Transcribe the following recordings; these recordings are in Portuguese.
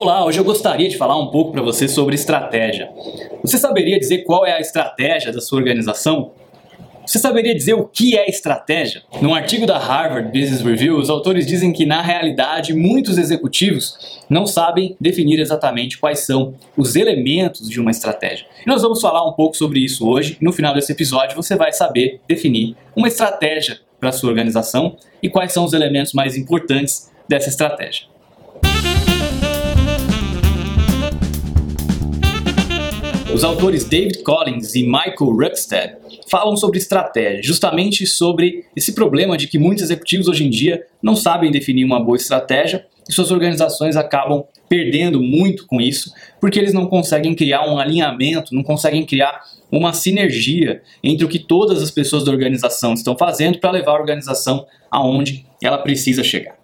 Olá, hoje eu gostaria de falar um pouco para você sobre estratégia. Você saberia dizer qual é a estratégia da sua organização? Você saberia dizer o que é estratégia? Num artigo da Harvard Business Review, os autores dizem que na realidade muitos executivos não sabem definir exatamente quais são os elementos de uma estratégia. E nós vamos falar um pouco sobre isso hoje. No final desse episódio você vai saber definir uma estratégia para a sua organização e quais são os elementos mais importantes dessa estratégia. Os autores David Collins e Michael Ruckstead falam sobre estratégia, justamente sobre esse problema de que muitos executivos hoje em dia não sabem definir uma boa estratégia e suas organizações acabam perdendo muito com isso, porque eles não conseguem criar um alinhamento, não conseguem criar uma sinergia entre o que todas as pessoas da organização estão fazendo para levar a organização aonde ela precisa chegar.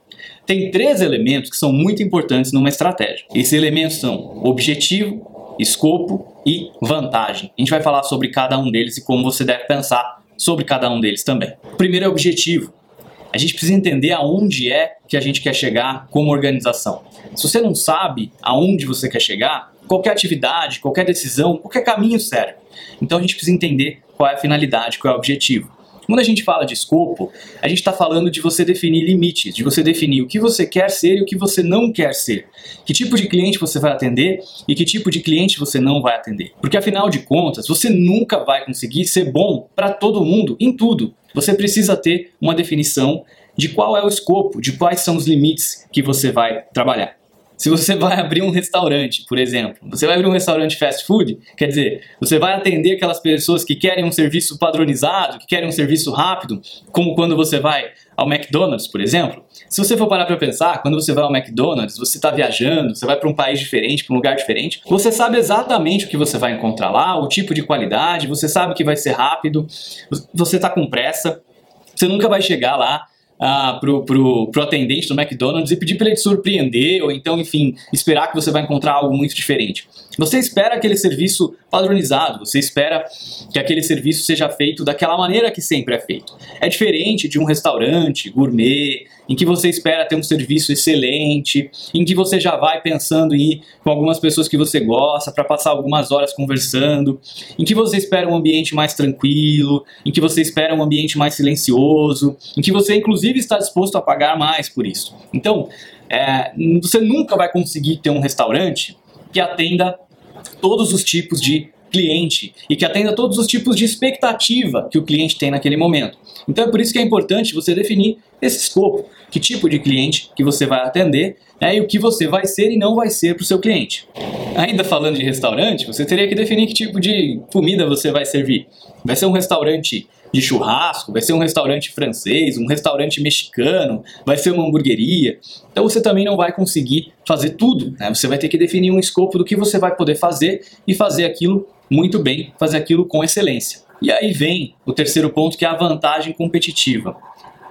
Tem três elementos que são muito importantes numa estratégia. Esses elementos são objetivo, escopo e vantagem. A gente vai falar sobre cada um deles e como você deve pensar sobre cada um deles também. O primeiro é objetivo. A gente precisa entender aonde é que a gente quer chegar como organização. Se você não sabe aonde você quer chegar, qualquer atividade, qualquer decisão, qualquer caminho serve. Então a gente precisa entender qual é a finalidade, qual é o objetivo. Quando a gente fala de escopo, a gente está falando de você definir limites, de você definir o que você quer ser e o que você não quer ser. Que tipo de cliente você vai atender e que tipo de cliente você não vai atender. Porque afinal de contas, você nunca vai conseguir ser bom para todo mundo em tudo. Você precisa ter uma definição de qual é o escopo, de quais são os limites que você vai trabalhar. Se você vai abrir um restaurante, por exemplo, você vai abrir um restaurante fast food, quer dizer, você vai atender aquelas pessoas que querem um serviço padronizado, que querem um serviço rápido, como quando você vai ao McDonald's, por exemplo. Se você for parar para pensar, quando você vai ao McDonald's, você está viajando, você vai para um país diferente, para um lugar diferente, você sabe exatamente o que você vai encontrar lá, o tipo de qualidade, você sabe que vai ser rápido, você está com pressa, você nunca vai chegar lá ah, pro, pro, pro atendente do McDonald's e pedir para ele te surpreender, ou então, enfim, esperar que você vai encontrar algo muito diferente. Você espera aquele serviço padronizado, você espera que aquele serviço seja feito daquela maneira que sempre é feito. É diferente de um restaurante gourmet, em que você espera ter um serviço excelente, em que você já vai pensando em ir com algumas pessoas que você gosta para passar algumas horas conversando, em que você espera um ambiente mais tranquilo, em que você espera um ambiente mais silencioso, em que você inclusive está disposto a pagar mais por isso. Então, é, você nunca vai conseguir ter um restaurante que atenda todos os tipos de cliente e que atenda todos os tipos de expectativa que o cliente tem naquele momento. Então é por isso que é importante você definir esse escopo, que tipo de cliente que você vai atender né, e o que você vai ser e não vai ser para o seu cliente. Ainda falando de restaurante, você teria que definir que tipo de comida você vai servir. Vai ser um restaurante de churrasco, vai ser um restaurante francês, um restaurante mexicano, vai ser uma hamburgueria. Então você também não vai conseguir fazer tudo. Né? Você vai ter que definir um escopo do que você vai poder fazer e fazer aquilo muito bem, fazer aquilo com excelência. E aí vem o terceiro ponto, que é a vantagem competitiva.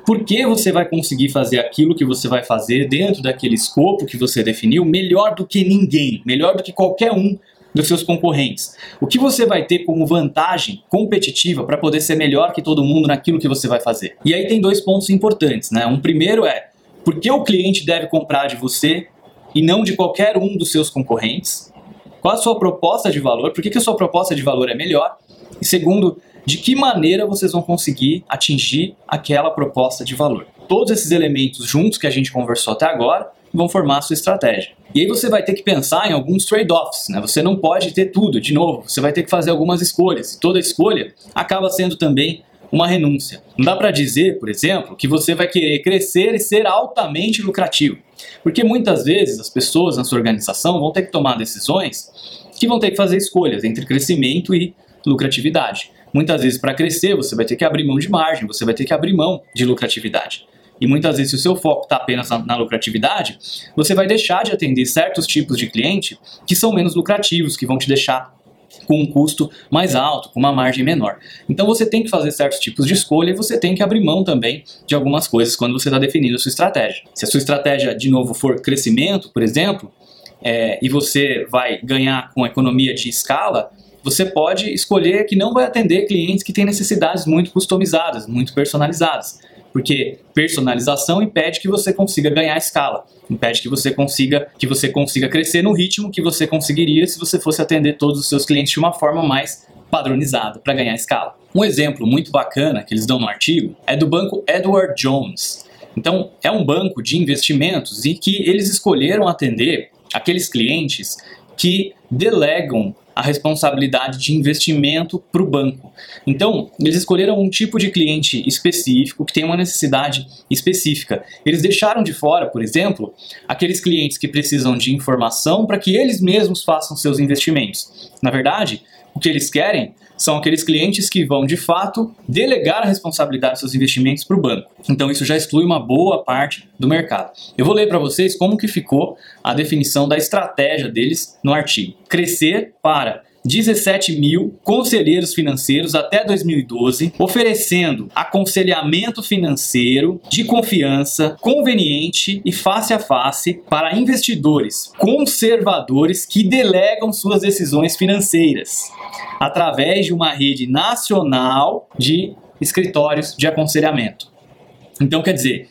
Por que você vai conseguir fazer aquilo que você vai fazer dentro daquele escopo que você definiu melhor do que ninguém, melhor do que qualquer um dos seus concorrentes? O que você vai ter como vantagem competitiva para poder ser melhor que todo mundo naquilo que você vai fazer? E aí tem dois pontos importantes, né? Um primeiro é por que o cliente deve comprar de você e não de qualquer um dos seus concorrentes? Qual a sua proposta de valor? Por que, que a sua proposta de valor é melhor? E segundo, de que maneira vocês vão conseguir atingir aquela proposta de valor? Todos esses elementos juntos que a gente conversou até agora vão formar a sua estratégia. E aí você vai ter que pensar em alguns trade-offs, né? Você não pode ter tudo, de novo, você vai ter que fazer algumas escolhas. E toda escolha acaba sendo também uma renúncia. Não dá para dizer, por exemplo, que você vai querer crescer e ser altamente lucrativo. Porque muitas vezes as pessoas na sua organização vão ter que tomar decisões que vão ter que fazer escolhas entre crescimento e lucratividade. Muitas vezes, para crescer, você vai ter que abrir mão de margem, você vai ter que abrir mão de lucratividade. E muitas vezes, se o seu foco está apenas na, na, lucratividade, você vai deixar de atender certos tipos de cliente que são menos lucrativos, que vão te deixar com um custo mais alto, com uma margem menor. Então você tem que fazer certos tipos de escolha e você tem que abrir mão também de algumas coisas quando você está definindo a sua estratégia. Se a sua estratégia, de novo, for crescimento, por exemplo, é, e você vai ganhar com economia de escala, você pode escolher que não vai atender clientes que têm necessidades muito customizadas, muito personalizadas. Porque personalização impede que você consiga ganhar escala, impede que você consiga que você consiga crescer no ritmo que você conseguiria se você fosse atender todos os seus clientes de uma forma mais padronizada para ganhar escala. Um exemplo muito bacana que eles dão no artigo é do banco Edward Jones. Então, é um banco de investimentos e que eles escolheram atender aqueles clientes que delegam a responsabilidade de investimento para o banco. Então, eles escolheram um tipo de cliente específico que tem uma necessidade específica. Eles deixaram de fora, por exemplo, aqueles clientes que precisam de informação para que eles mesmos façam seus investimentos. Na verdade, o que eles querem são aqueles clientes que vão, de fato, delegar a responsabilidade dos seus investimentos para o banco. Então isso já exclui uma boa parte do mercado. Eu vou ler para vocês como que ficou a definição da estratégia deles no artigo. Crescer para 17 mil conselheiros financeiros até 2012, oferecendo aconselhamento financeiro de confiança, conveniente e face a face para investidores conservadores que delegam suas decisões financeiras através de uma rede nacional de escritórios de aconselhamento. Então, quer dizer,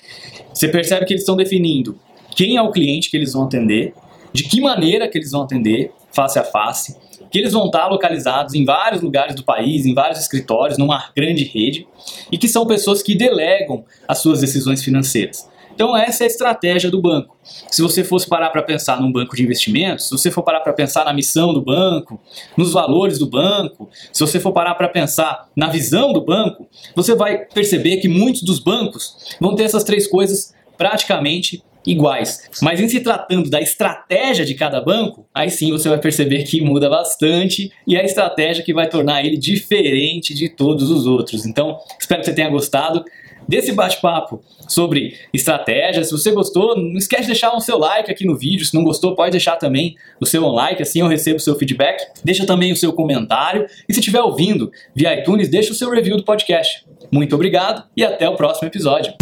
você percebe que eles estão definindo quem é o cliente que eles vão atender, de que maneira que eles vão atender, face a face, que eles vão estar localizados em vários lugares do país, em vários escritórios, numa grande rede, e que são pessoas que delegam as suas decisões financeiras. Então essa é a estratégia do banco. Se você fosse parar para pensar num banco de investimentos, se você for parar para pensar na missão do banco, nos valores do banco, se você for parar para pensar na visão do banco, você vai perceber que muitos dos bancos vão ter essas três coisas praticamente iguais. Mas em se tratando da estratégia de cada banco, aí sim você vai perceber que muda bastante e é a estratégia que vai tornar ele diferente de todos os outros. Então, espero que você tenha gostado desse bate-papo sobre estratégia. Se você gostou, não esquece de deixar o seu like aqui no vídeo. Se não gostou, pode deixar também o seu like, assim eu recebo o seu feedback. Deixa também o seu comentário. E se estiver ouvindo via iTunes, deixa o seu review do podcast. Muito obrigado e até o próximo episódio.